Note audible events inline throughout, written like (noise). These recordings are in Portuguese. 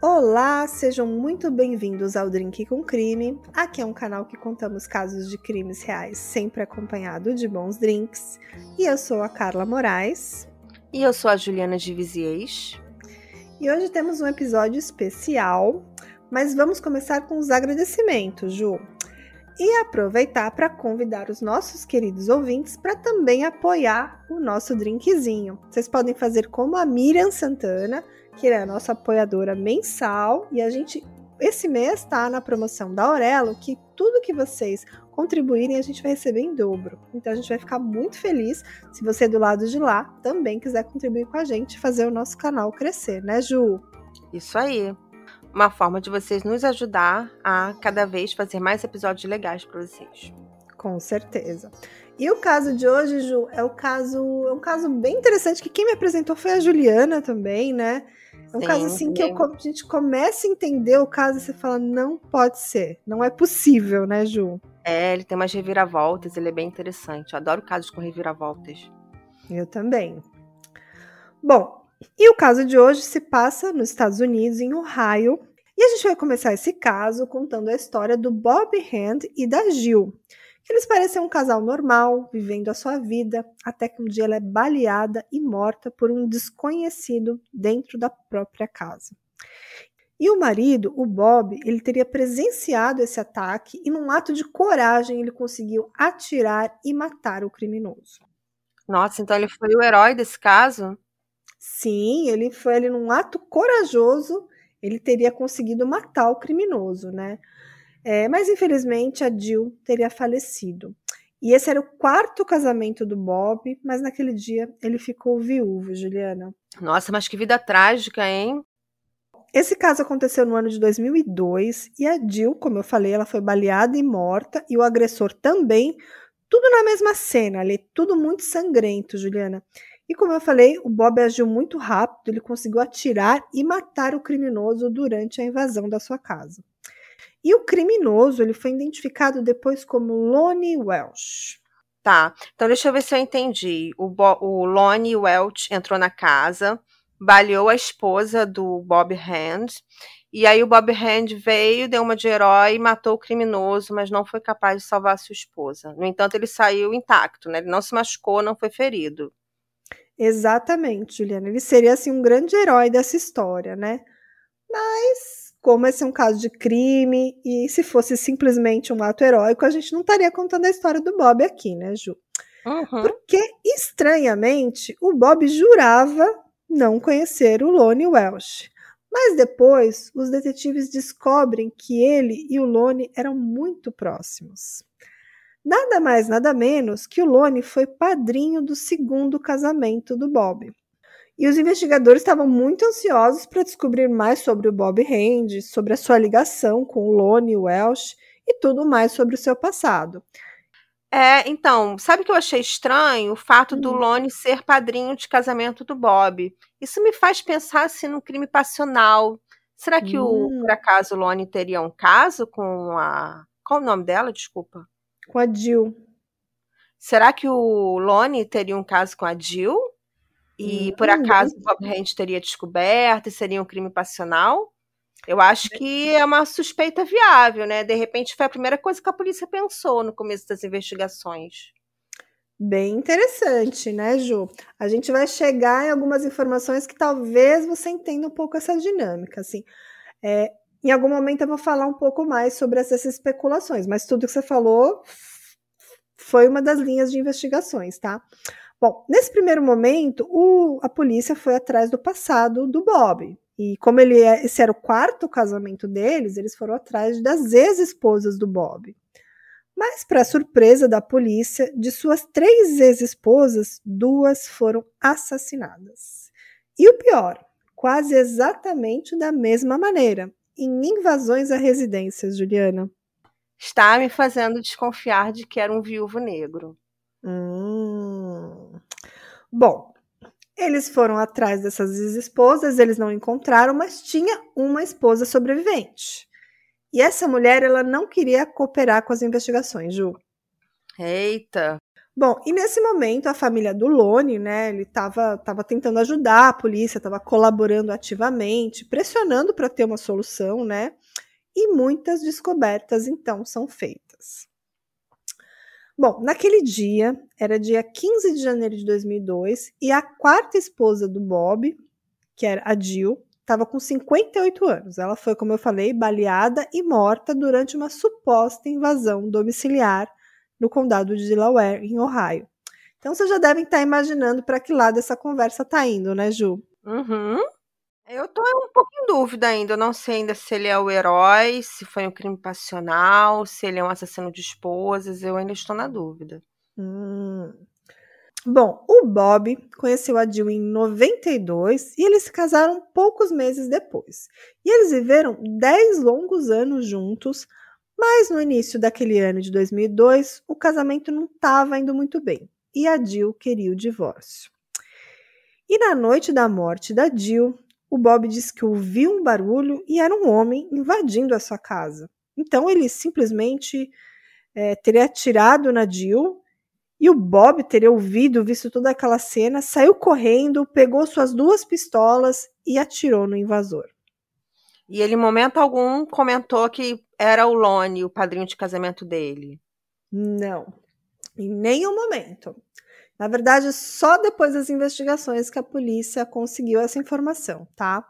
Olá, sejam muito bem-vindos ao Drink com Crime. Aqui é um canal que contamos casos de crimes reais, sempre acompanhado de bons drinks. E eu sou a Carla Moraes. E eu sou a Juliana de Viziers. E hoje temos um episódio especial, mas vamos começar com os agradecimentos, Ju. E aproveitar para convidar os nossos queridos ouvintes para também apoiar o nosso drinkzinho. Vocês podem fazer como a Miriam Santana, que é a nossa apoiadora mensal, e a gente esse mês está na promoção da Aurelo, que tudo que vocês contribuírem a gente vai receber em dobro. Então a gente vai ficar muito feliz se você do lado de lá também quiser contribuir com a gente fazer o nosso canal crescer, né, Ju? Isso aí uma forma de vocês nos ajudar a cada vez fazer mais episódios legais para vocês. Com certeza. E o caso de hoje, Ju, é o caso, é um caso bem interessante que quem me apresentou foi a Juliana também, né? É um sim, caso assim sim. que eu, a gente começa a entender o caso e você fala, não pode ser, não é possível, né, Ju? É, ele tem umas reviravoltas, ele é bem interessante. Eu adoro casos com reviravoltas. Eu também. Bom, e o caso de hoje se passa nos Estados Unidos, em Ohio, e a gente vai começar esse caso contando a história do Bob Hand e da Jill. Eles parecem um casal normal, vivendo a sua vida, até que um dia ela é baleada e morta por um desconhecido dentro da própria casa. E o marido, o Bob, ele teria presenciado esse ataque e, num ato de coragem, ele conseguiu atirar e matar o criminoso. Nossa, então ele foi o herói desse caso? Sim, ele foi ali num ato corajoso, ele teria conseguido matar o criminoso, né? É, mas infelizmente a Jill teria falecido. E esse era o quarto casamento do Bob, mas naquele dia ele ficou viúvo, Juliana. Nossa, mas que vida trágica, hein? Esse caso aconteceu no ano de 2002 e a Jill, como eu falei, ela foi baleada e morta e o agressor também, tudo na mesma cena, ali, tudo muito sangrento, Juliana. E como eu falei, o Bob agiu muito rápido, ele conseguiu atirar e matar o criminoso durante a invasão da sua casa. E o criminoso ele foi identificado depois como Lonnie Welsh. Tá, então deixa eu ver se eu entendi. O, Bo o Lonnie Welch entrou na casa, baleou a esposa do Bob Hand, e aí o Bob Hand veio, deu uma de herói e matou o criminoso, mas não foi capaz de salvar sua esposa. No entanto, ele saiu intacto, né? Ele não se machucou, não foi ferido. Exatamente, Juliana. Ele seria assim um grande herói dessa história, né? Mas como esse é um caso de crime e se fosse simplesmente um ato heróico, a gente não estaria contando a história do Bob aqui, né, Ju? Uhum. Porque estranhamente o Bob jurava não conhecer o Lone Welsh. Mas depois, os detetives descobrem que ele e o Lone eram muito próximos. Nada mais, nada menos que o Lone foi padrinho do segundo casamento do Bob. E os investigadores estavam muito ansiosos para descobrir mais sobre o Bob Hand, sobre a sua ligação com o Lone Welsh e tudo mais sobre o seu passado. É, então, sabe o que eu achei estranho? O fato hum. do Lone ser padrinho de casamento do Bob. Isso me faz pensar assim num crime passional. Será que hum. o, por acaso o Lone teria um caso com a. Qual o nome dela? Desculpa com a Jill. Será que o Lone teria um caso com a Jill? E hum, por acaso o Bob Hand teria descoberto e seria um crime passional? Eu acho que é uma suspeita viável, né? De repente foi a primeira coisa que a polícia pensou no começo das investigações. Bem interessante, né, Ju? A gente vai chegar em algumas informações que talvez você entenda um pouco essa dinâmica, assim. É, em algum momento eu vou falar um pouco mais sobre essas especulações, mas tudo que você falou foi uma das linhas de investigações, tá? Bom, nesse primeiro momento, o, a polícia foi atrás do passado do Bob. E como ele é, esse era o quarto casamento deles, eles foram atrás das ex-esposas do Bob. Mas, para surpresa da polícia, de suas três ex-esposas, duas foram assassinadas. E o pior, quase exatamente da mesma maneira, em invasões a residências, Juliana? Está me fazendo desconfiar de que era um viúvo negro. Hum. Bom, eles foram atrás dessas esposas, eles não encontraram, mas tinha uma esposa sobrevivente. E essa mulher, ela não queria cooperar com as investigações, Ju. Eita! Bom, e nesse momento a família do Lone, né, ele estava tava tentando ajudar a polícia, estava colaborando ativamente, pressionando para ter uma solução, né? E muitas descobertas então são feitas. Bom, naquele dia, era dia 15 de janeiro de 2002, e a quarta esposa do Bob, que era a Jill, estava com 58 anos. Ela foi, como eu falei, baleada e morta durante uma suposta invasão domiciliar no condado de Delaware, em Ohio. Então vocês já devem estar imaginando para que lado essa conversa está indo, né, Ju? Uhum. Eu tô um pouco em dúvida ainda. Eu não sei ainda se ele é o herói, se foi um crime passional, se ele é um assassino de esposas. Eu ainda estou na dúvida. Hum. Bom, o Bob conheceu a Jill em 92 e eles se casaram poucos meses depois. E eles viveram 10 longos anos juntos, mas no início daquele ano de 2002, o casamento não estava indo muito bem e a Jill queria o divórcio. E na noite da morte da Jill, o Bob disse que ouviu um barulho e era um homem invadindo a sua casa. Então ele simplesmente é, teria atirado na Jill e o Bob teria ouvido, visto toda aquela cena, saiu correndo, pegou suas duas pistolas e atirou no invasor. E ele, em momento algum, comentou que era o Lone, o padrinho de casamento dele. Não, em nenhum momento. Na verdade, só depois das investigações que a polícia conseguiu essa informação, tá?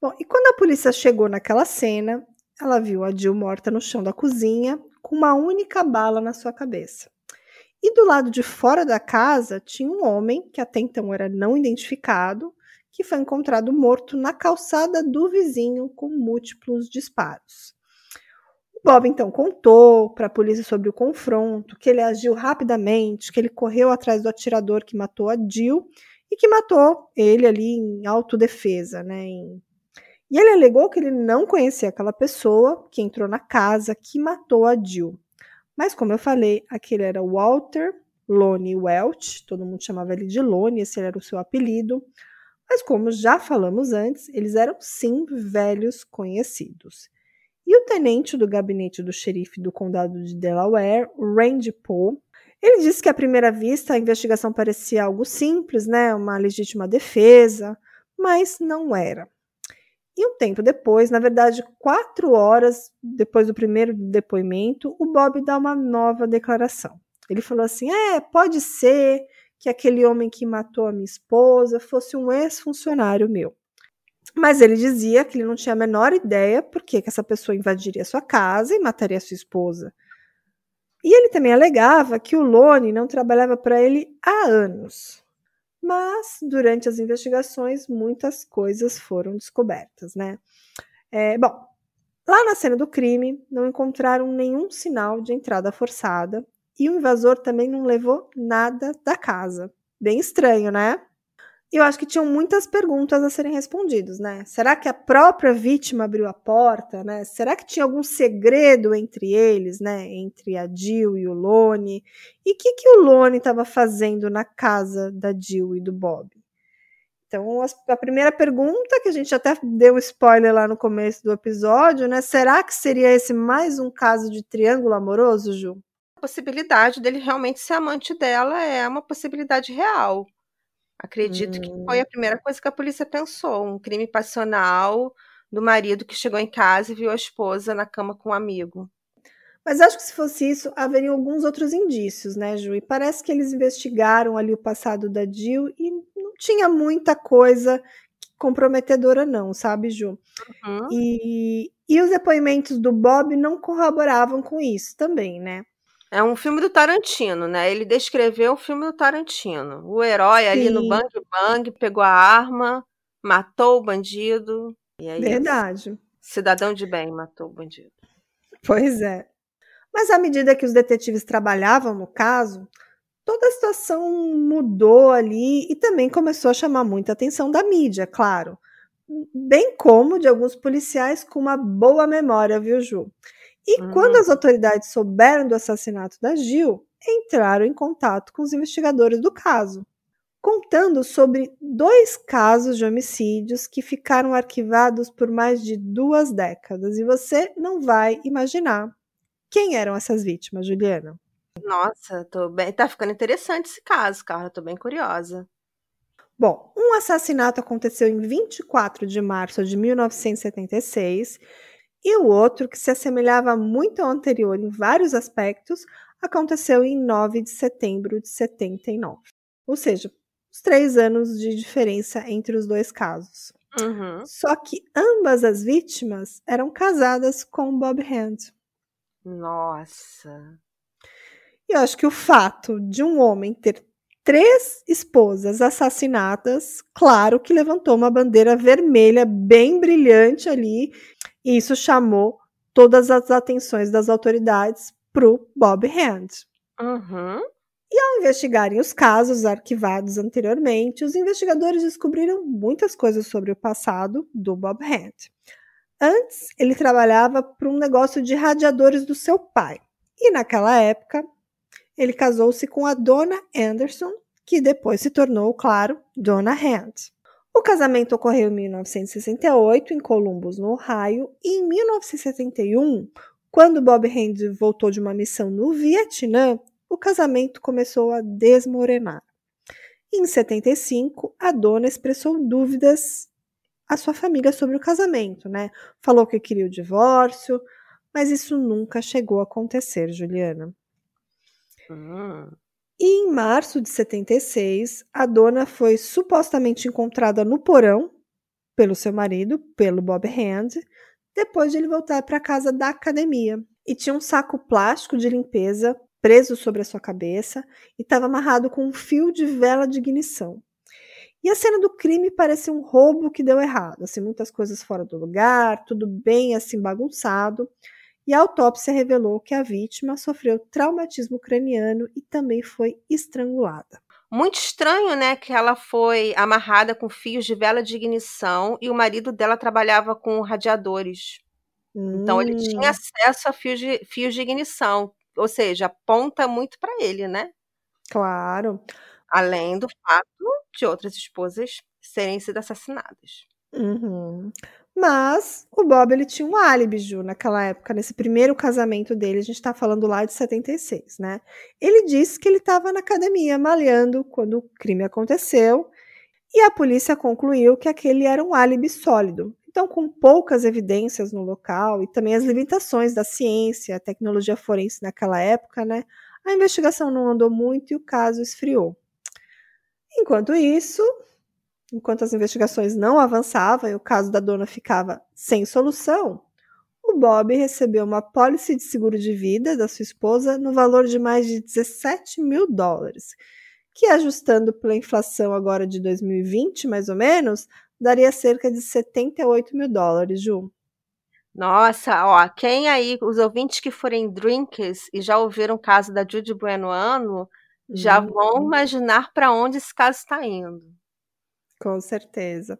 Bom, e quando a polícia chegou naquela cena, ela viu a Jill morta no chão da cozinha, com uma única bala na sua cabeça. E do lado de fora da casa tinha um homem, que até então era não identificado, que foi encontrado morto na calçada do vizinho com múltiplos disparos. Bob então contou para a polícia sobre o confronto, que ele agiu rapidamente, que ele correu atrás do atirador que matou a Jill e que matou ele ali em autodefesa, né? Em... E ele alegou que ele não conhecia aquela pessoa que entrou na casa que matou a Jill. Mas como eu falei, aquele era Walter Lone Welch, todo mundo chamava ele de Lone, esse era o seu apelido. Mas como já falamos antes, eles eram sim velhos conhecidos. E o tenente do gabinete do xerife do condado de Delaware, Randy Poe, ele disse que à primeira vista a investigação parecia algo simples, né, uma legítima defesa, mas não era. E um tempo depois, na verdade, quatro horas depois do primeiro depoimento, o Bob dá uma nova declaração. Ele falou assim: é, pode ser que aquele homem que matou a minha esposa fosse um ex-funcionário meu. Mas ele dizia que ele não tinha a menor ideia por que, essa pessoa invadiria sua casa e mataria sua esposa. E ele também alegava que o Lone não trabalhava para ele há anos. Mas, durante as investigações, muitas coisas foram descobertas, né? É, bom, lá na cena do crime, não encontraram nenhum sinal de entrada forçada e o invasor também não levou nada da casa. Bem estranho, né? Eu acho que tinham muitas perguntas a serem respondidas, né? Será que a própria vítima abriu a porta, né? Será que tinha algum segredo entre eles, né? Entre a Jill e o Lone? E o que, que o Lone estava fazendo na casa da Jill e do Bob? Então, a primeira pergunta, que a gente até deu spoiler lá no começo do episódio, né? Será que seria esse mais um caso de triângulo amoroso, Ju? possibilidade dele realmente ser amante dela é uma possibilidade real. Acredito hum. que foi a hum. primeira coisa que a polícia pensou, um crime passional do marido que chegou em casa e viu a esposa na cama com um amigo. Mas acho que se fosse isso, haveriam alguns outros indícios, né, Ju? E parece que eles investigaram ali o passado da Jill e não tinha muita coisa comprometedora, não, sabe, Ju? Uhum. E, e os depoimentos do Bob não corroboravam com isso também, né? É um filme do Tarantino, né? Ele descreveu o filme do Tarantino. O herói Sim. ali no bang bang pegou a arma, matou o bandido. E aí, Verdade. Cidadão de bem matou o bandido. Pois é. Mas à medida que os detetives trabalhavam no caso, toda a situação mudou ali e também começou a chamar muita atenção da mídia, claro. Bem como de alguns policiais com uma boa memória, viu, Ju? E uhum. quando as autoridades souberam do assassinato da Gil, entraram em contato com os investigadores do caso, contando sobre dois casos de homicídios que ficaram arquivados por mais de duas décadas. E você não vai imaginar quem eram essas vítimas, Juliana. Nossa, tô bem. Tá ficando interessante esse caso, Carla. Tô bem curiosa. Bom, um assassinato aconteceu em 24 de março de 1976 e o outro, que se assemelhava muito ao anterior em vários aspectos, aconteceu em 9 de setembro de 79. Ou seja, os três anos de diferença entre os dois casos. Uhum. Só que ambas as vítimas eram casadas com Bob Hand. Nossa. E eu acho que o fato de um homem ter três esposas assassinadas, claro que levantou uma bandeira vermelha bem brilhante ali, e isso chamou todas as atenções das autoridades para o Bob Hand. Uhum. E ao investigarem os casos arquivados anteriormente, os investigadores descobriram muitas coisas sobre o passado do Bob Hand. Antes, ele trabalhava para um negócio de radiadores do seu pai. E naquela época, ele casou-se com a Donna Anderson, que depois se tornou, claro, Donna Hand. O casamento ocorreu em 1968 em Columbus, no Ohio, e em 1971, quando Bob Hand voltou de uma missão no Vietnã, o casamento começou a desmoronar. Em 75, a dona expressou dúvidas à sua família sobre o casamento, né? Falou que queria o divórcio, mas isso nunca chegou a acontecer, Juliana. Hum. E em março de 76, a dona foi supostamente encontrada no porão pelo seu marido, pelo Bob Hand, depois de ele voltar para a casa da academia. E tinha um saco plástico de limpeza preso sobre a sua cabeça e estava amarrado com um fio de vela de ignição. E a cena do crime parece um roubo que deu errado, assim, muitas coisas fora do lugar, tudo bem assim bagunçado e a autópsia revelou que a vítima sofreu traumatismo craniano e também foi estrangulada. Muito estranho, né, que ela foi amarrada com fios de vela de ignição e o marido dela trabalhava com radiadores. Hum. Então ele tinha hum. acesso a fios de, fios de ignição, ou seja, aponta muito para ele, né? Claro. Além do fato de outras esposas serem sido assassinadas. Uhum. Mas o Bob ele tinha um álibi, Ju, naquela época, nesse primeiro casamento dele, a gente tá falando lá de 76, né? Ele disse que ele estava na academia malhando quando o crime aconteceu e a polícia concluiu que aquele era um álibi sólido. Então, com poucas evidências no local e também as limitações da ciência, a tecnologia forense naquela época, né? A investigação não andou muito e o caso esfriou. Enquanto isso, enquanto as investigações não avançavam e o caso da dona ficava sem solução, o Bob recebeu uma pólice de seguro de vida da sua esposa no valor de mais de 17 mil dólares, que ajustando pela inflação agora de 2020, mais ou menos, daria cerca de 78 mil dólares, Ju. Nossa, ó, quem aí, os ouvintes que forem drinkers e já ouviram o caso da Judy Buenoano, já hum. vão imaginar para onde esse caso está indo. Com certeza.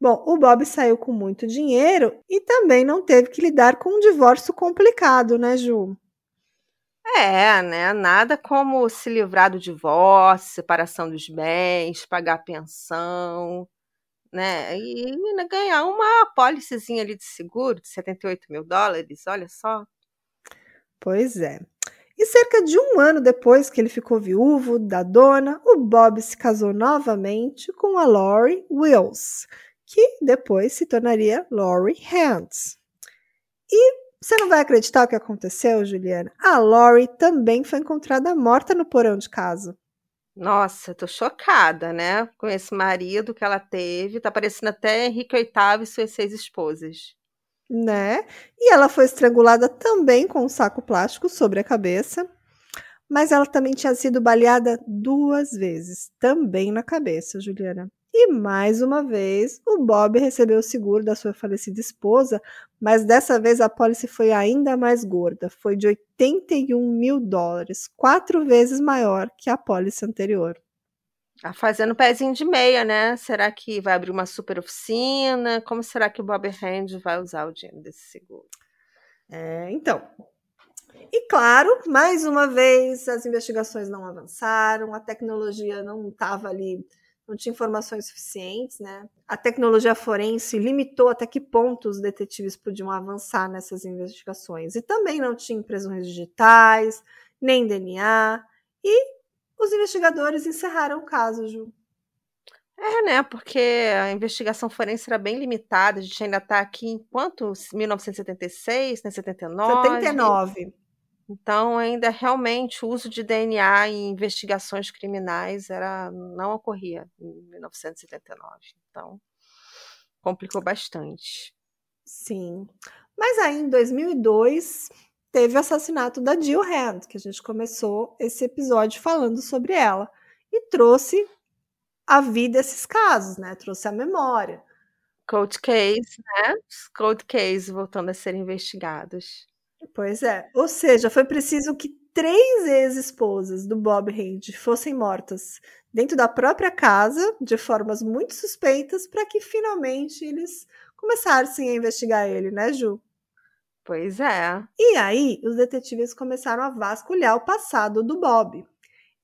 Bom, o Bob saiu com muito dinheiro e também não teve que lidar com um divórcio complicado, né, Ju? É, né? Nada como se livrar do divórcio, separação dos bens, pagar pensão, né? E ganhar uma apólicezinha ali de seguro de 78 mil dólares, olha só. Pois é. E cerca de um ano depois que ele ficou viúvo da dona, o Bob se casou novamente com a Lori Wills, que depois se tornaria Lori Hands. E você não vai acreditar o que aconteceu, Juliana? A Lori também foi encontrada morta no porão de casa. Nossa, tô chocada, né? Com esse marido que ela teve. Tá parecendo até Henrique VIII e suas seis esposas né? E ela foi estrangulada também com um saco plástico sobre a cabeça, mas ela também tinha sido baleada duas vezes, também na cabeça, Juliana. E mais uma vez, o Bob recebeu o seguro da sua falecida esposa, mas dessa vez a pólice foi ainda mais gorda, foi de 81 mil dólares, quatro vezes maior que a pólice anterior. Tá fazendo pezinho de meia, né? Será que vai abrir uma super oficina? Como será que o Bob Hand vai usar o dinheiro desse seguro? É, então. E claro, mais uma vez, as investigações não avançaram, a tecnologia não estava ali, não tinha informações suficientes, né? A tecnologia forense limitou até que ponto os detetives podiam avançar nessas investigações. E também não tinha impressões digitais, nem DNA, e os investigadores encerraram o caso, Ju. É, né? Porque a investigação forense era bem limitada. A gente ainda está aqui em quanto? 1976, né? 79? 79. Então, ainda realmente o uso de DNA em investigações criminais era não ocorria em 1979. Então, complicou bastante. Sim. Mas aí, em 2002, teve o assassinato da Jill Hand, que a gente começou esse episódio falando sobre ela. E trouxe a vida esses casos, né? Trouxe a memória. Cold case, né? Cold case voltando a ser investigados. Pois é. Ou seja, foi preciso que três ex-esposas do Bob Hand fossem mortas dentro da própria casa, de formas muito suspeitas, para que finalmente eles começassem a investigar ele, né, Ju? Pois é. E aí, os detetives começaram a vasculhar o passado do Bob.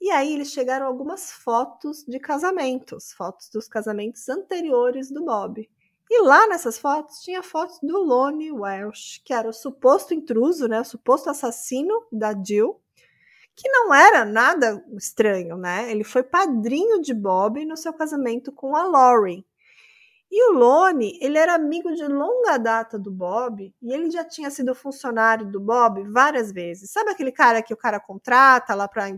E aí, eles chegaram algumas fotos de casamentos, fotos dos casamentos anteriores do Bob. E lá nessas fotos tinha fotos do Lonnie Welsh, que era o suposto intruso, né, o suposto assassino da Jill, que não era nada estranho, né? Ele foi padrinho de Bob no seu casamento com a Lauren. E o Lone, ele era amigo de longa data do Bob e ele já tinha sido funcionário do Bob várias vezes. Sabe aquele cara que o cara contrata lá para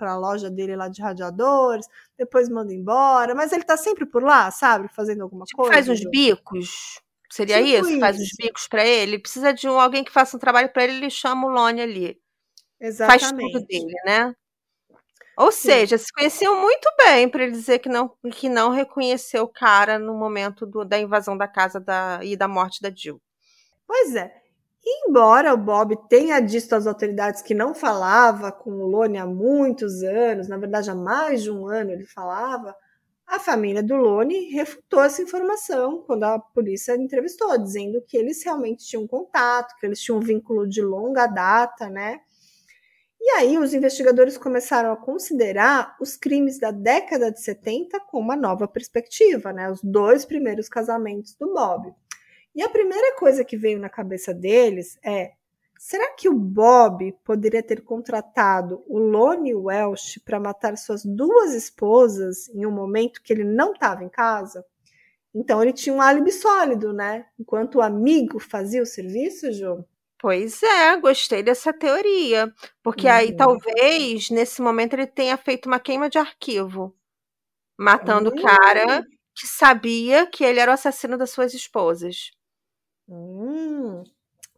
a loja dele lá de radiadores, depois manda embora, mas ele tá sempre por lá, sabe, fazendo alguma tipo, coisa. Faz uns bicos. Seria tipo isso? isso? Faz uns bicos para ele. Precisa de um, alguém que faça um trabalho para ele, ele chama o Lone ali. Exatamente. Faz tudo dele, né? Ou seja, se conheciam muito bem para ele dizer que não, que não reconheceu o cara no momento do, da invasão da casa da, e da morte da Jill. Pois é. Embora o Bob tenha dito às autoridades que não falava com o Lone há muitos anos, na verdade há mais de um ano ele falava, a família do Lone refutou essa informação quando a polícia entrevistou, dizendo que eles realmente tinham contato, que eles tinham um vínculo de longa data, né? E aí os investigadores começaram a considerar os crimes da década de 70 com uma nova perspectiva, né? Os dois primeiros casamentos do Bob. E a primeira coisa que veio na cabeça deles é: será que o Bob poderia ter contratado o Lonnie Welsh para matar suas duas esposas em um momento que ele não estava em casa? Então ele tinha um álibi sólido, né? Enquanto o amigo fazia o serviço, João. Pois é, gostei dessa teoria. Porque aí uhum. talvez, nesse momento, ele tenha feito uma queima de arquivo, matando o cara que sabia que ele era o assassino das suas esposas. Hum.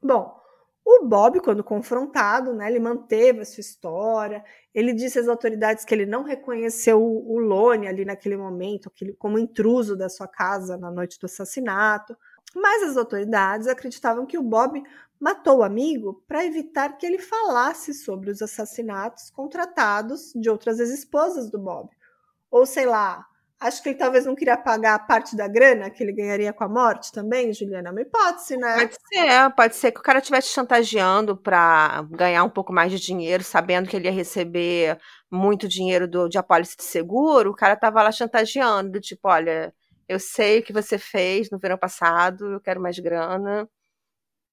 Bom, o Bob, quando confrontado, né, ele manteve a sua história. Ele disse às autoridades que ele não reconheceu o Lone ali naquele momento, como intruso da sua casa na noite do assassinato. Mas as autoridades acreditavam que o Bob matou o amigo para evitar que ele falasse sobre os assassinatos contratados de outras ex-esposas do Bob. Ou sei lá, acho que ele talvez não queria pagar a parte da grana que ele ganharia com a morte também, Juliana. É uma hipótese, né? Pode ser, pode ser que o cara estivesse chantageando para ganhar um pouco mais de dinheiro, sabendo que ele ia receber muito dinheiro do, de apólice de seguro. O cara tava lá chantageando, tipo, olha, eu sei o que você fez no verão passado, eu quero mais grana.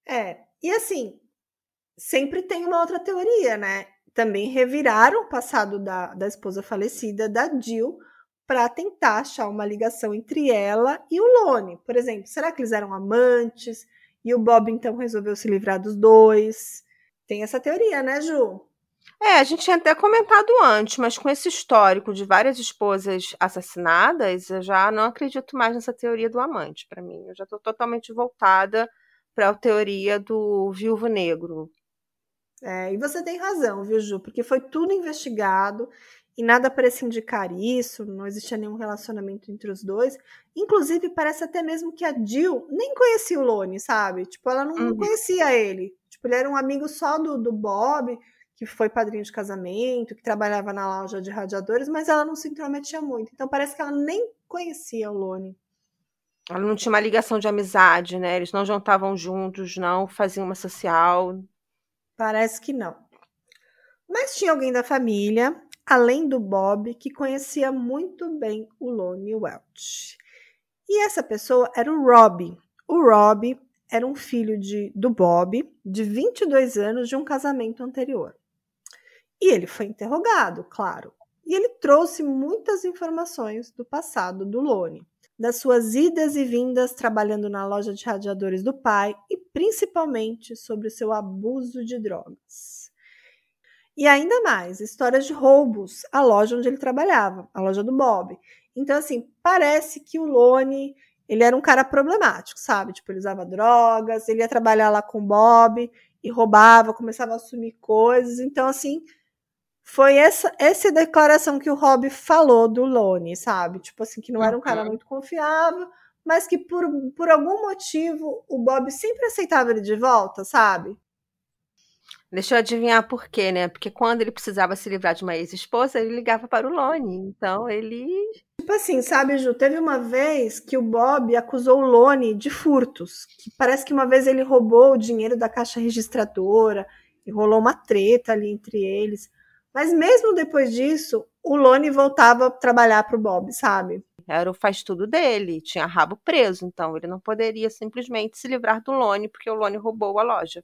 É, e assim, sempre tem uma outra teoria, né? Também reviraram o passado da, da esposa falecida, da Jill, para tentar achar uma ligação entre ela e o Lone. Por exemplo, será que eles eram amantes? E o Bob então resolveu se livrar dos dois? Tem essa teoria, né, Ju? É, a gente tinha até comentado antes, mas com esse histórico de várias esposas assassinadas, eu já não acredito mais nessa teoria do amante, para mim. Eu já estou totalmente voltada para a teoria do viúvo negro. É, e você tem razão, viu, Ju? Porque foi tudo investigado e nada parece indicar isso, não existia nenhum relacionamento entre os dois. Inclusive, parece até mesmo que a Jill nem conhecia o Lone, sabe? Tipo, ela não, uhum. conhecia ele. Tipo, ele era um amigo só do, do Bob, que foi padrinho de casamento, que trabalhava na loja de radiadores, mas ela não se intrometia muito. Então, parece que ela nem conhecia o Lone. Ela não tinha uma ligação de amizade, né? Eles não jantavam juntos, não faziam uma social. Parece que não. Mas tinha alguém da família, além do Bob, que conhecia muito bem o Lone Welch. E essa pessoa era o Rob. O Rob era um filho de, do Bob, de 22 anos, de um casamento anterior. E ele foi interrogado, claro. E ele trouxe muitas informações do passado do Lone, das suas idas e vindas trabalhando na loja de radiadores do pai e principalmente sobre o seu abuso de drogas. E ainda mais, histórias de roubos à loja onde ele trabalhava, a loja do Bob. Então, assim, parece que o Lone, ele era um cara problemático, sabe? Tipo, ele usava drogas, ele ia trabalhar lá com o Bob e roubava, começava a assumir coisas. Então, assim, foi essa, essa declaração que o Rob falou do Lone, sabe? Tipo assim, que não era um cara uhum. muito confiável, mas que por, por algum motivo o Bob sempre aceitava ele de volta, sabe? Deixa eu adivinhar por quê, né? Porque quando ele precisava se livrar de uma ex-esposa, ele ligava para o Lone. Então ele. Tipo assim, sabe, Ju? Teve uma vez que o Bob acusou o Lone de furtos. Que parece que uma vez ele roubou o dinheiro da caixa registradora e rolou uma treta ali entre eles. Mas mesmo depois disso, o Lone voltava a trabalhar para o Bob, sabe? Era o faz tudo dele, tinha rabo preso, então ele não poderia simplesmente se livrar do Lone porque o Lone roubou a loja.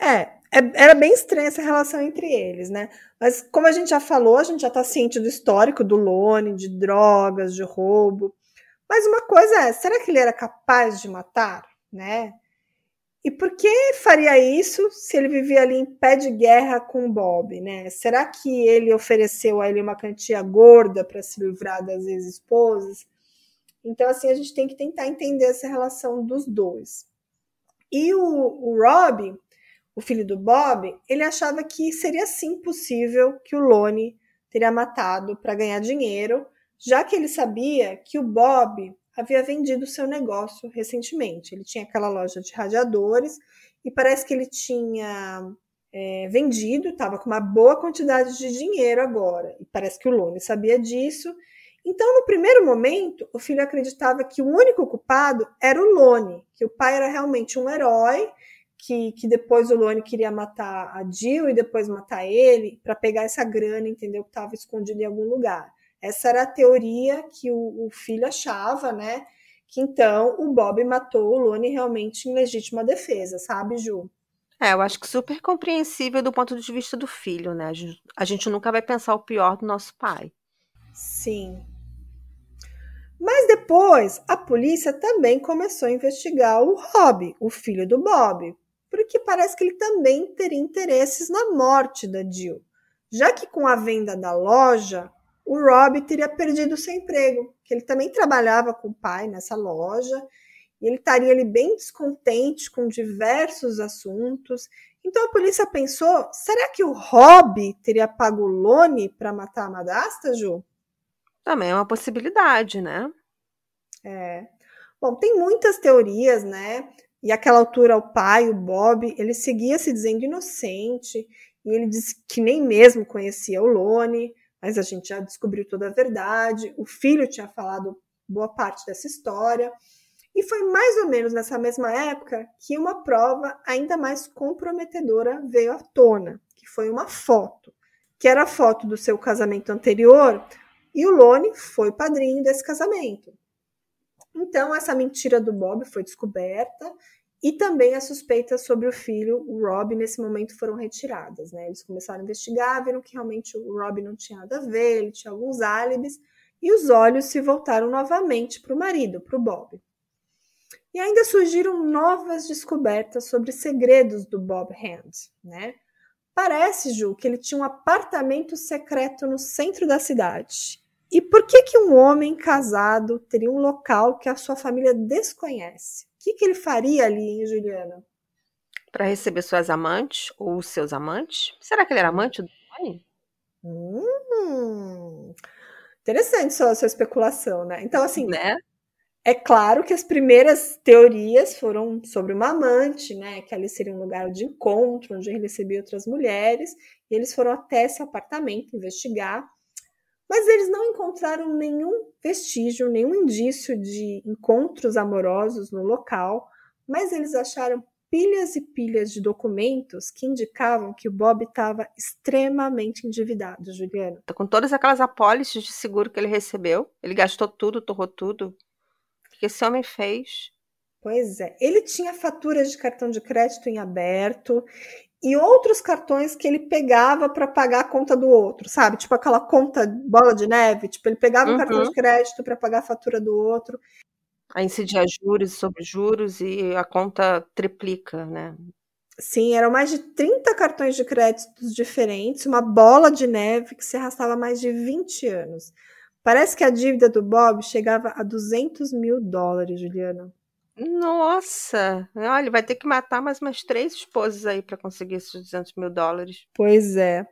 É, é, era bem estranha essa relação entre eles, né? Mas como a gente já falou, a gente já tá ciente do histórico do Lone, de drogas, de roubo. Mas uma coisa é, será que ele era capaz de matar, né? E por que faria isso se ele vivia ali em pé de guerra com Bob, né? Será que ele ofereceu a ele uma quantia gorda para se livrar das ex-esposas? Então, assim, a gente tem que tentar entender essa relação dos dois. E o, o Rob, o filho do Bob, ele achava que seria sim possível que o Lone teria matado para ganhar dinheiro, já que ele sabia que o Bob havia vendido seu negócio recentemente. Ele tinha aquela loja de radiadores e parece que ele tinha é, vendido, estava com uma boa quantidade de dinheiro agora. E parece que o Lone sabia disso. Então, no primeiro momento, o filho acreditava que o único culpado era o Lone, que o pai era realmente um herói, que, que depois o Lone queria matar a Jill e depois matar ele para pegar essa grana, entendeu? Que estava escondido em algum lugar. Essa era a teoria que o, o filho achava, né? Que então o Bob matou o Lone realmente em legítima defesa, sabe, Ju? É, eu acho que super compreensível do ponto de vista do filho, né? A gente, a gente nunca vai pensar o pior do nosso pai. Sim. Mas depois, a polícia também começou a investigar o Rob, o filho do Bob, porque parece que ele também teria interesses na morte da Jill, já que com a venda da loja, o Rob teria perdido seu emprego, que ele também trabalhava com o pai nessa loja, e ele estaria ali bem descontente com diversos assuntos. Então a polícia pensou: será que o Rob teria pago o Lone para matar a madrasta, Ju? Também é uma possibilidade, né? É. Bom, tem muitas teorias, né? E àquela altura o pai, o Bob, ele seguia se dizendo inocente, e ele disse que nem mesmo conhecia o Lone mas a gente já descobriu toda a verdade. O filho tinha falado boa parte dessa história. E foi mais ou menos nessa mesma época que uma prova ainda mais comprometedora veio à tona, que foi uma foto, que era a foto do seu casamento anterior, e o Lone foi padrinho desse casamento. Então, essa mentira do Bob foi descoberta e também as suspeitas sobre o filho, o Rob, nesse momento foram retiradas. Né? Eles começaram a investigar, viram que realmente o Rob não tinha nada a ver, ele tinha alguns álibis, e os olhos se voltaram novamente para o marido, para o Bob. E ainda surgiram novas descobertas sobre segredos do Bob Hand. Né? Parece, Ju, que ele tinha um apartamento secreto no centro da cidade. E por que, que um homem casado teria um local que a sua família desconhece? Que, que ele faria ali, hein, Juliana? Para receber suas amantes ou seus amantes? Será que ele era amante do pai? Hum, interessante sua, sua especulação, né? Então, assim, né? é claro que as primeiras teorias foram sobre uma amante, né? Que ali seria um lugar de encontro, onde ele recebia outras mulheres, e eles foram até esse apartamento investigar mas eles não encontraram nenhum vestígio, nenhum indício de encontros amorosos no local, mas eles acharam pilhas e pilhas de documentos que indicavam que o Bob estava extremamente endividado, Juliana. Com todas aquelas apólices de seguro que ele recebeu, ele gastou tudo, torrou tudo. O que esse homem fez? Pois é, ele tinha faturas de cartão de crédito em aberto e outros cartões que ele pegava para pagar a conta do outro, sabe? Tipo aquela conta bola de neve, tipo ele pegava uhum. um cartão de crédito para pagar a fatura do outro. Aí incidia juros sobre juros e a conta triplica, né? Sim, eram mais de 30 cartões de créditos diferentes, uma bola de neve que se arrastava mais de 20 anos. Parece que a dívida do Bob chegava a 200 mil dólares, Juliana. Nossa! Olha, vai ter que matar mais umas três esposas aí para conseguir esses 200 mil dólares. Pois é.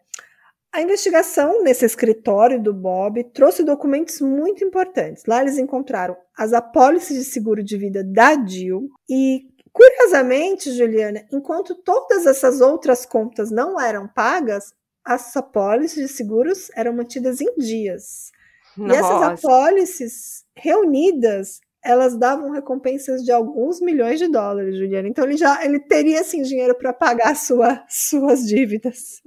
A investigação nesse escritório do Bob trouxe documentos muito importantes. Lá eles encontraram as apólices de seguro de vida da Jill e, curiosamente, Juliana, enquanto todas essas outras contas não eram pagas, as apólices de seguros eram mantidas em dias. Nossa. E essas apólices reunidas elas davam recompensas de alguns milhões de dólares, Juliana. Então ele já ele teria assim dinheiro para pagar sua, (laughs) suas dívidas.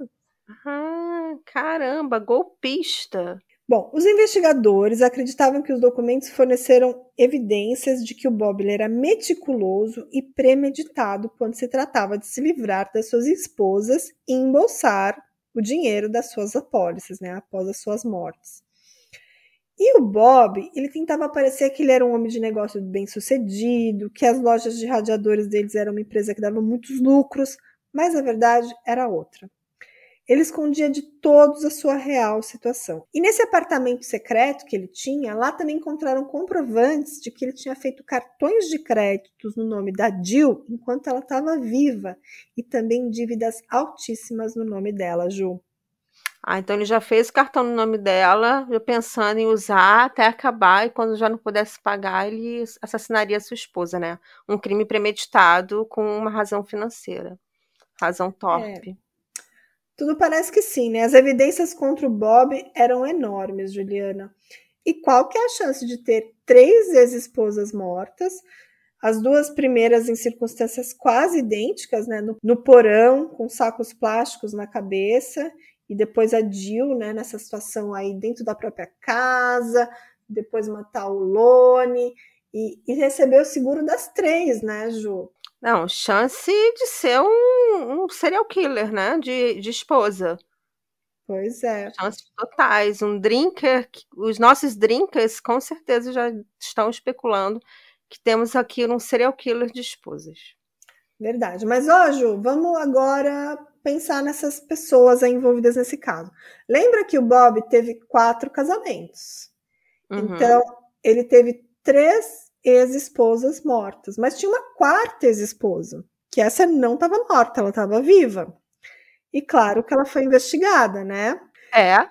Ah, caramba, golpista. Bom, os investigadores acreditavam que os documentos forneceram evidências de que o Bob era meticuloso e premeditado quando se tratava de se livrar das suas esposas e embolsar o dinheiro das suas apólices, né, após as suas mortes. E o Bob, ele tentava parecer que ele era um homem de negócio bem sucedido, que as lojas de radiadores deles eram uma empresa que dava muitos lucros, mas a verdade era outra. Ele escondia de todos a sua real situação. E nesse apartamento secreto que ele tinha, lá também encontraram comprovantes de que ele tinha feito cartões de créditos no nome da Jill enquanto ela estava viva e também dívidas altíssimas no nome dela, Ju. Ah, então ele já fez o cartão no nome dela, pensando em usar até acabar, e quando já não pudesse pagar, ele assassinaria sua esposa, né? Um crime premeditado com uma razão financeira. Razão torpe. É. Tudo parece que sim, né? As evidências contra o Bob eram enormes, Juliana. E qual que é a chance de ter três ex-esposas mortas, as duas primeiras em circunstâncias quase idênticas, né? No, no porão, com sacos plásticos na cabeça, e depois a Jill, né, nessa situação aí dentro da própria casa, depois matar o Lone e, e receber o seguro das três, né, Ju? Não, chance de ser um, um serial killer, né, de, de esposa. Pois é. Chances totais. Um drinker, os nossos drinkers com certeza já estão especulando que temos aqui um serial killer de esposas. Verdade. Mas, ó, Ju, vamos agora pensar nessas pessoas envolvidas nesse caso. Lembra que o Bob teve quatro casamentos. Uhum. Então, ele teve três ex-esposas mortas, mas tinha uma quarta ex-esposa, que essa não estava morta, ela estava viva. E claro que ela foi investigada, né? É.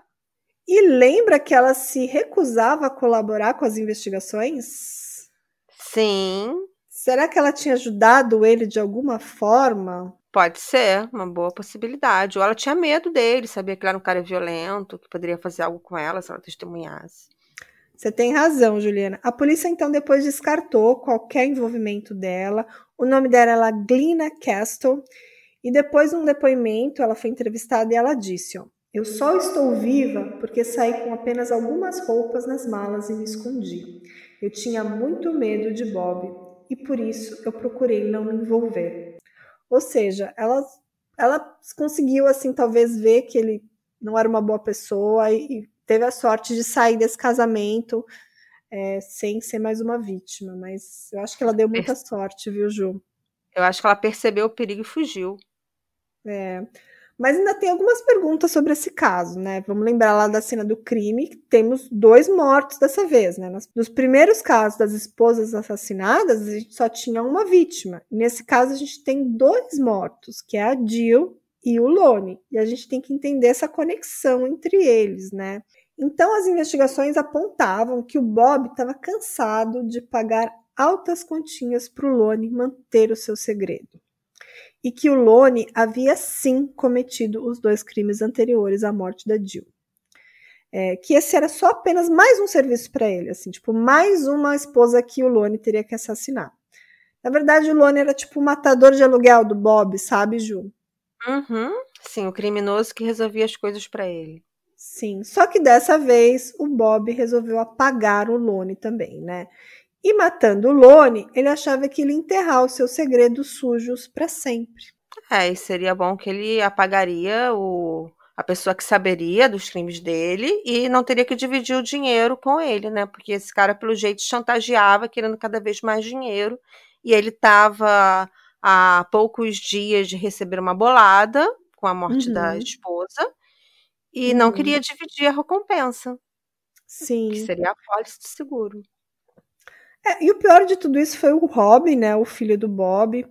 E lembra que ela se recusava a colaborar com as investigações? Sim. Será que ela tinha ajudado ele de alguma forma? Pode ser, uma boa possibilidade. Ou ela tinha medo dele, sabia que ele era um cara violento, que poderia fazer algo com ela se ela testemunhasse. Você tem razão, Juliana. A polícia então depois descartou qualquer envolvimento dela. O nome dela era Glina Castle. E depois de um depoimento, ela foi entrevistada e ela disse: ó, Eu só estou viva porque saí com apenas algumas roupas nas malas e me escondi. Eu tinha muito medo de Bob e por isso eu procurei não me envolver. Ou seja, ela, ela conseguiu, assim, talvez ver que ele não era uma boa pessoa e, teve a sorte de sair desse casamento é, sem ser mais uma vítima. Mas eu acho que ela deu muita sorte, viu, Ju? Eu acho que ela percebeu o perigo e fugiu. É. Mas ainda tem algumas perguntas sobre esse caso, né? Vamos lembrar lá da cena do crime, temos dois mortos dessa vez, né? Nos primeiros casos das esposas assassinadas, a gente só tinha uma vítima. Nesse caso, a gente tem dois mortos, que é a Jill e o Lone. E a gente tem que entender essa conexão entre eles, né? Então, as investigações apontavam que o Bob estava cansado de pagar altas continhas para o Lone manter o seu segredo e que o Lone havia sim cometido os dois crimes anteriores à morte da Jill. É, que esse era só apenas mais um serviço para ele, assim, tipo, mais uma esposa que o Lone teria que assassinar. Na verdade, o Lone era tipo o matador de aluguel do Bob, sabe, Ju? Uhum. Sim, o criminoso que resolvia as coisas para ele. Sim, só que dessa vez o Bob resolveu apagar o Lone também, né? E matando o Lone, ele achava que ele ia enterrar os seus segredos sujos para sempre. É, e seria bom que ele apagaria o, a pessoa que saberia dos crimes dele e não teria que dividir o dinheiro com ele, né? Porque esse cara, pelo jeito, chantageava, querendo cada vez mais dinheiro. E ele estava há poucos dias de receber uma bolada com a morte uhum. da esposa e uhum. não queria dividir a recompensa. Sim. Que seria a pólice de seguro. É, e o pior de tudo isso foi o Rob, né? O filho do Bob.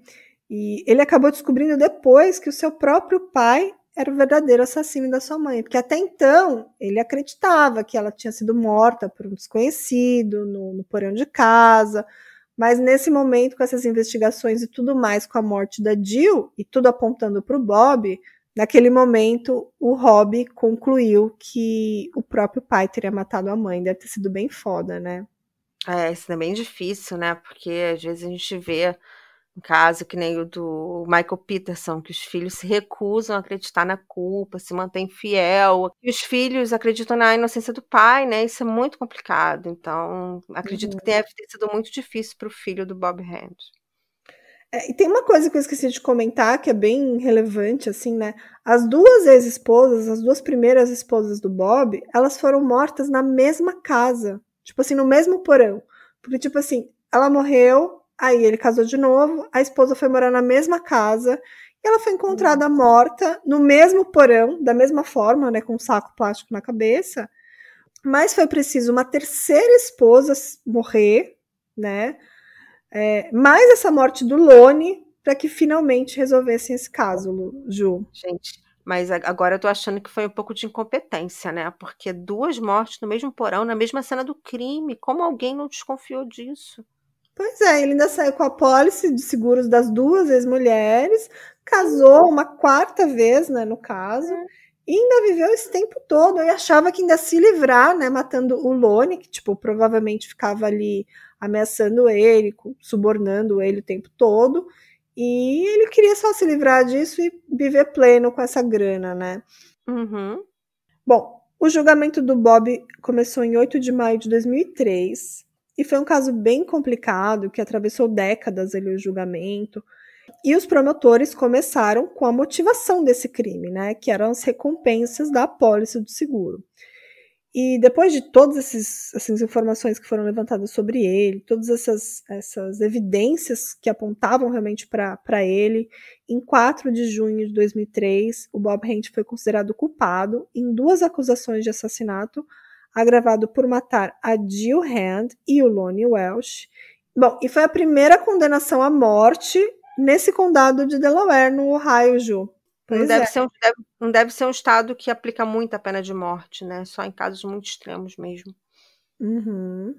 E ele acabou descobrindo depois que o seu próprio pai era o verdadeiro assassino da sua mãe, porque até então ele acreditava que ela tinha sido morta por um desconhecido no, no porão de casa, mas nesse momento, com essas investigações e tudo mais, com a morte da Jill e tudo apontando para o Bob, naquele momento o Rob concluiu que o próprio pai teria matado a mãe. Deve ter sido bem foda, né? É, isso é bem difícil, né? Porque às vezes a gente vê um caso que nem o do Michael Peterson, que os filhos se recusam a acreditar na culpa, se mantêm fiel, e os filhos acreditam na inocência do pai, né? Isso é muito complicado. Então, acredito uhum. que deve ter sido muito difícil para o filho do Bob Hand. É, e tem uma coisa que eu esqueci de comentar que é bem relevante, assim, né? As duas ex-esposas, as duas primeiras esposas do Bob, elas foram mortas na mesma casa. Tipo assim, no mesmo porão. Porque, tipo assim, ela morreu, Aí ele casou de novo, a esposa foi morar na mesma casa e ela foi encontrada morta no mesmo porão, da mesma forma, né, com um saco plástico na cabeça. Mas foi preciso uma terceira esposa morrer, né? É, mais essa morte do Lone para que finalmente resolvessem esse caso, Ju. Gente, mas agora eu tô achando que foi um pouco de incompetência, né? Porque duas mortes no mesmo porão, na mesma cena do crime. Como alguém não desconfiou disso? Pois é, ele ainda saiu com a pólice de seguros das duas ex-mulheres, casou uma quarta vez, né, no caso, é. e ainda viveu esse tempo todo. E achava que ainda se livrar, né, matando o Lone, que, tipo, provavelmente ficava ali ameaçando ele, subornando ele o tempo todo. E ele queria só se livrar disso e viver pleno com essa grana, né? Uhum. Bom, o julgamento do Bob começou em 8 de maio de 2003. E foi um caso bem complicado que atravessou décadas ali o julgamento. E os promotores começaram com a motivação desse crime, né, que eram as recompensas da apólice do seguro. E depois de todas essas informações que foram levantadas sobre ele, todas essas, essas evidências que apontavam realmente para ele, em 4 de junho de 2003, o Bob Hent foi considerado culpado em duas acusações de assassinato agravado por matar a Jill Hand e o Lonnie Welsh. Bom, e foi a primeira condenação à morte nesse condado de Delaware, no Ohio, Ju. Não deve, é. ser um, deve, não deve ser um estado que aplica muito a pena de morte, né? Só em casos muito extremos mesmo. Uhum.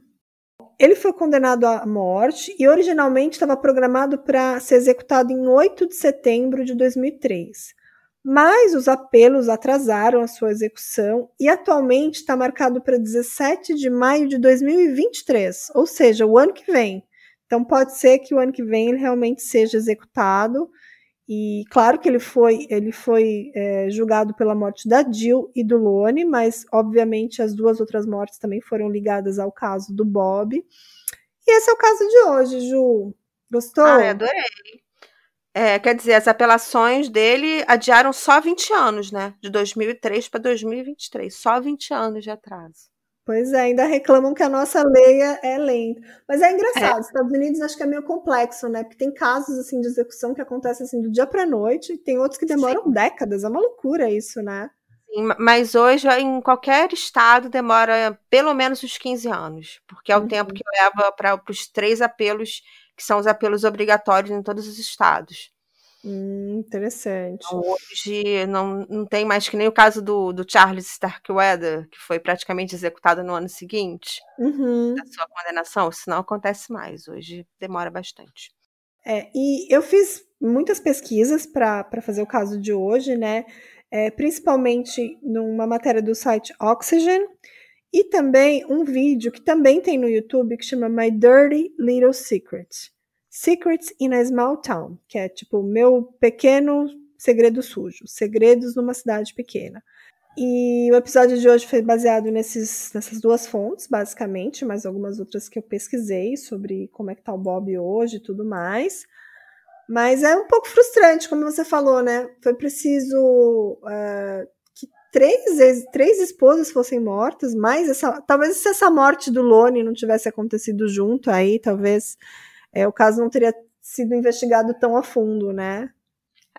Ele foi condenado à morte e originalmente estava programado para ser executado em 8 de setembro de 2003 mas os apelos atrasaram a sua execução e atualmente está marcado para 17 de maio de 2023, ou seja, o ano que vem. Então pode ser que o ano que vem ele realmente seja executado. E claro que ele foi, ele foi é, julgado pela morte da Jill e do Lone, mas obviamente as duas outras mortes também foram ligadas ao caso do Bob. E esse é o caso de hoje, Ju. Gostou? Ah, adorei. É, quer dizer, as apelações dele adiaram só 20 anos, né? De 2003 para 2023. Só 20 anos de atraso. Pois é, ainda reclamam que a nossa lei é, é lenta. Mas é engraçado, é. Estados Unidos acho que é meio complexo, né? Porque tem casos assim de execução que acontecem assim do dia para noite, e tem outros que demoram Sim. décadas. É uma loucura isso, né? Sim, mas hoje em qualquer estado demora pelo menos uns 15 anos, porque é o uhum. tempo que leva para os três apelos que são os apelos obrigatórios em todos os estados. Hum, interessante. Então, hoje não, não tem mais que nem o caso do, do Charles Starkweather, que foi praticamente executado no ano seguinte uhum. da sua condenação. Isso não acontece mais. Hoje demora bastante. É, e eu fiz muitas pesquisas para fazer o caso de hoje, né? É, principalmente numa matéria do site Oxygen, e também um vídeo que também tem no YouTube que chama My Dirty Little Secret. Secrets in a Small Town, que é tipo meu pequeno segredo sujo, segredos numa cidade pequena. E o episódio de hoje foi baseado nesses, nessas duas fontes, basicamente, mas algumas outras que eu pesquisei sobre como é que tá o Bob hoje e tudo mais. Mas é um pouco frustrante, como você falou, né? Foi preciso uh, que três, três esposas fossem mortas, mas essa, talvez se essa morte do Lone não tivesse acontecido junto aí, talvez é, o caso não teria sido investigado tão a fundo, né?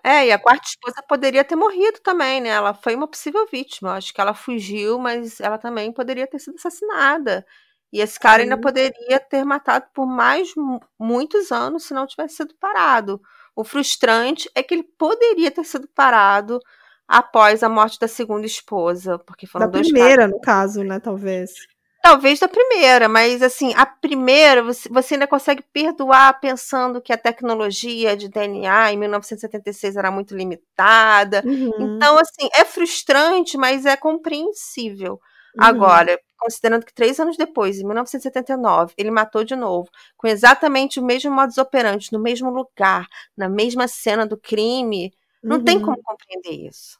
É, e a quarta esposa poderia ter morrido também, né? Ela foi uma possível vítima. Acho que ela fugiu, mas ela também poderia ter sido assassinada. E esse cara ainda poderia ter matado por mais muitos anos se não tivesse sido parado. O frustrante é que ele poderia ter sido parado após a morte da segunda esposa, porque foram da dois primeira, casos. no caso, né, talvez. Talvez da primeira, mas assim, a primeira você, você ainda consegue perdoar pensando que a tecnologia de DNA em 1976 era muito limitada. Uhum. Então, assim, é frustrante, mas é compreensível. Uhum. Agora, considerando que três anos depois, em 1979, ele matou de novo, com exatamente o mesmo modus operandi, no mesmo lugar, na mesma cena do crime, não tem como uhum. compreender isso.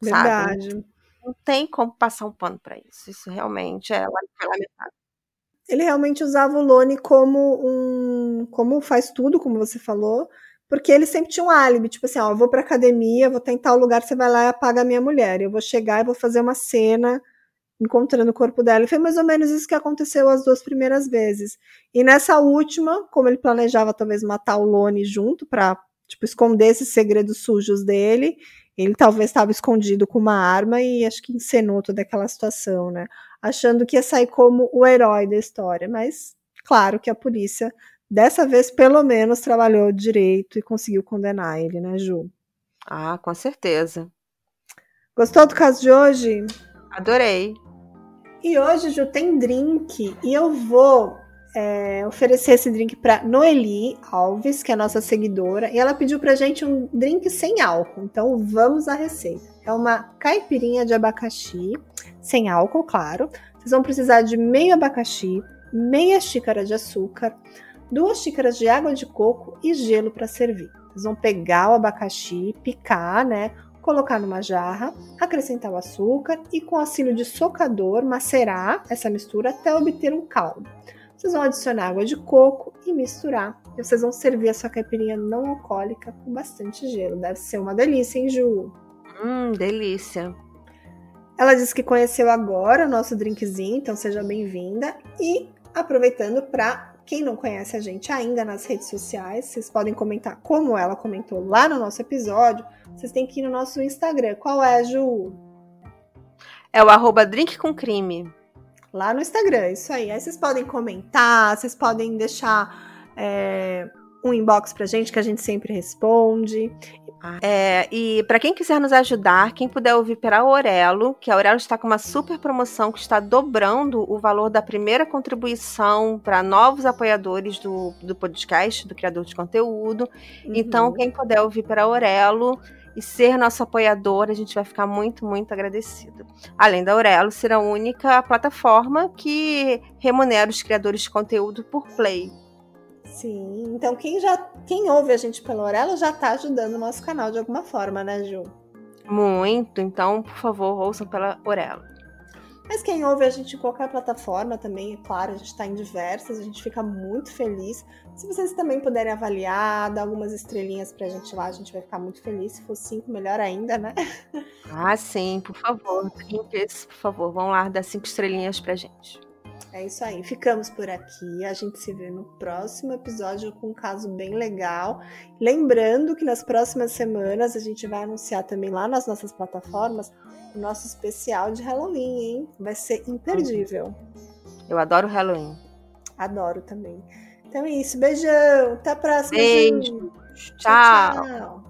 Verdade. Sabe? Não tem como passar um pano para isso. Isso realmente é lamentável. Ele realmente usava o Lone como um. como faz tudo, como você falou, porque ele sempre tinha um álibi, tipo assim, ó, eu vou pra academia, vou tentar o lugar, você vai lá e apaga a minha mulher. Eu vou chegar e vou fazer uma cena encontrando o corpo dela. E foi mais ou menos isso que aconteceu as duas primeiras vezes. E nessa última, como ele planejava talvez matar o Lone junto para tipo esconder esses segredos sujos dele, ele talvez estava escondido com uma arma e acho que encenou toda aquela situação, né? Achando que ia sair como o herói da história. Mas, claro que a polícia, dessa vez, pelo menos, trabalhou direito e conseguiu condenar ele, né, Ju? Ah, com certeza. Gostou do caso de hoje? Adorei. E hoje, Ju, tem drink e eu vou é, oferecer esse drink para Noeli Alves, que é nossa seguidora, e ela pediu pra gente um drink sem álcool. Então vamos à receita. É uma caipirinha de abacaxi, sem álcool, claro. Vocês vão precisar de meio abacaxi, meia xícara de açúcar, duas xícaras de água de coco e gelo para servir. Vocês vão pegar o abacaxi, picar, né? Colocar numa jarra, acrescentar o açúcar e com auxílio de socador macerar essa mistura até obter um caldo. Vocês vão adicionar água de coco e misturar. E vocês vão servir a sua caipirinha não alcoólica com bastante gelo. Deve ser uma delícia, hein, Ju? Hum, delícia. Ela disse que conheceu agora o nosso drinkzinho, então seja bem-vinda. E aproveitando para quem não conhece a gente ainda nas redes sociais, vocês podem comentar como ela comentou lá no nosso episódio. Vocês têm que ir no nosso Instagram. Qual é, Ju? É o arroba drink com crime lá no Instagram, isso aí. Aí vocês podem comentar, vocês podem deixar é, um inbox pra gente que a gente sempre responde. É, e para quem quiser nos ajudar, quem puder ouvir pela Aurelo, que a Aurelo está com uma super promoção que está dobrando o valor da primeira contribuição para novos apoiadores do, do podcast, do criador de conteúdo. Uhum. Então, quem puder ouvir pela Aurelo, e ser nosso apoiador, a gente vai ficar muito, muito agradecido. Além da Aurelo ser a única plataforma que remunera os criadores de conteúdo por play. Sim, então quem já quem ouve a gente pela Aurelo já está ajudando o nosso canal de alguma forma, né, Ju? Muito, então, por favor, ouçam pela Aurelo. Mas quem ouve a gente em qualquer plataforma também, é claro, a gente está em diversas, a gente fica muito feliz. Se vocês também puderem avaliar, dar algumas estrelinhas pra gente lá, a gente vai ficar muito feliz. Se for cinco, melhor ainda, né? (laughs) Ah, sim, por favor. Por favor, vão lá dar cinco estrelinhas pra gente. É isso aí, ficamos por aqui. A gente se vê no próximo episódio com um caso bem legal. Lembrando que nas próximas semanas a gente vai anunciar também lá nas nossas plataformas o nosso especial de Halloween, hein? Vai ser imperdível. Eu adoro Halloween. Adoro também. Então é isso. Beijão. Até a próxima. Beijo. Tchau. tchau.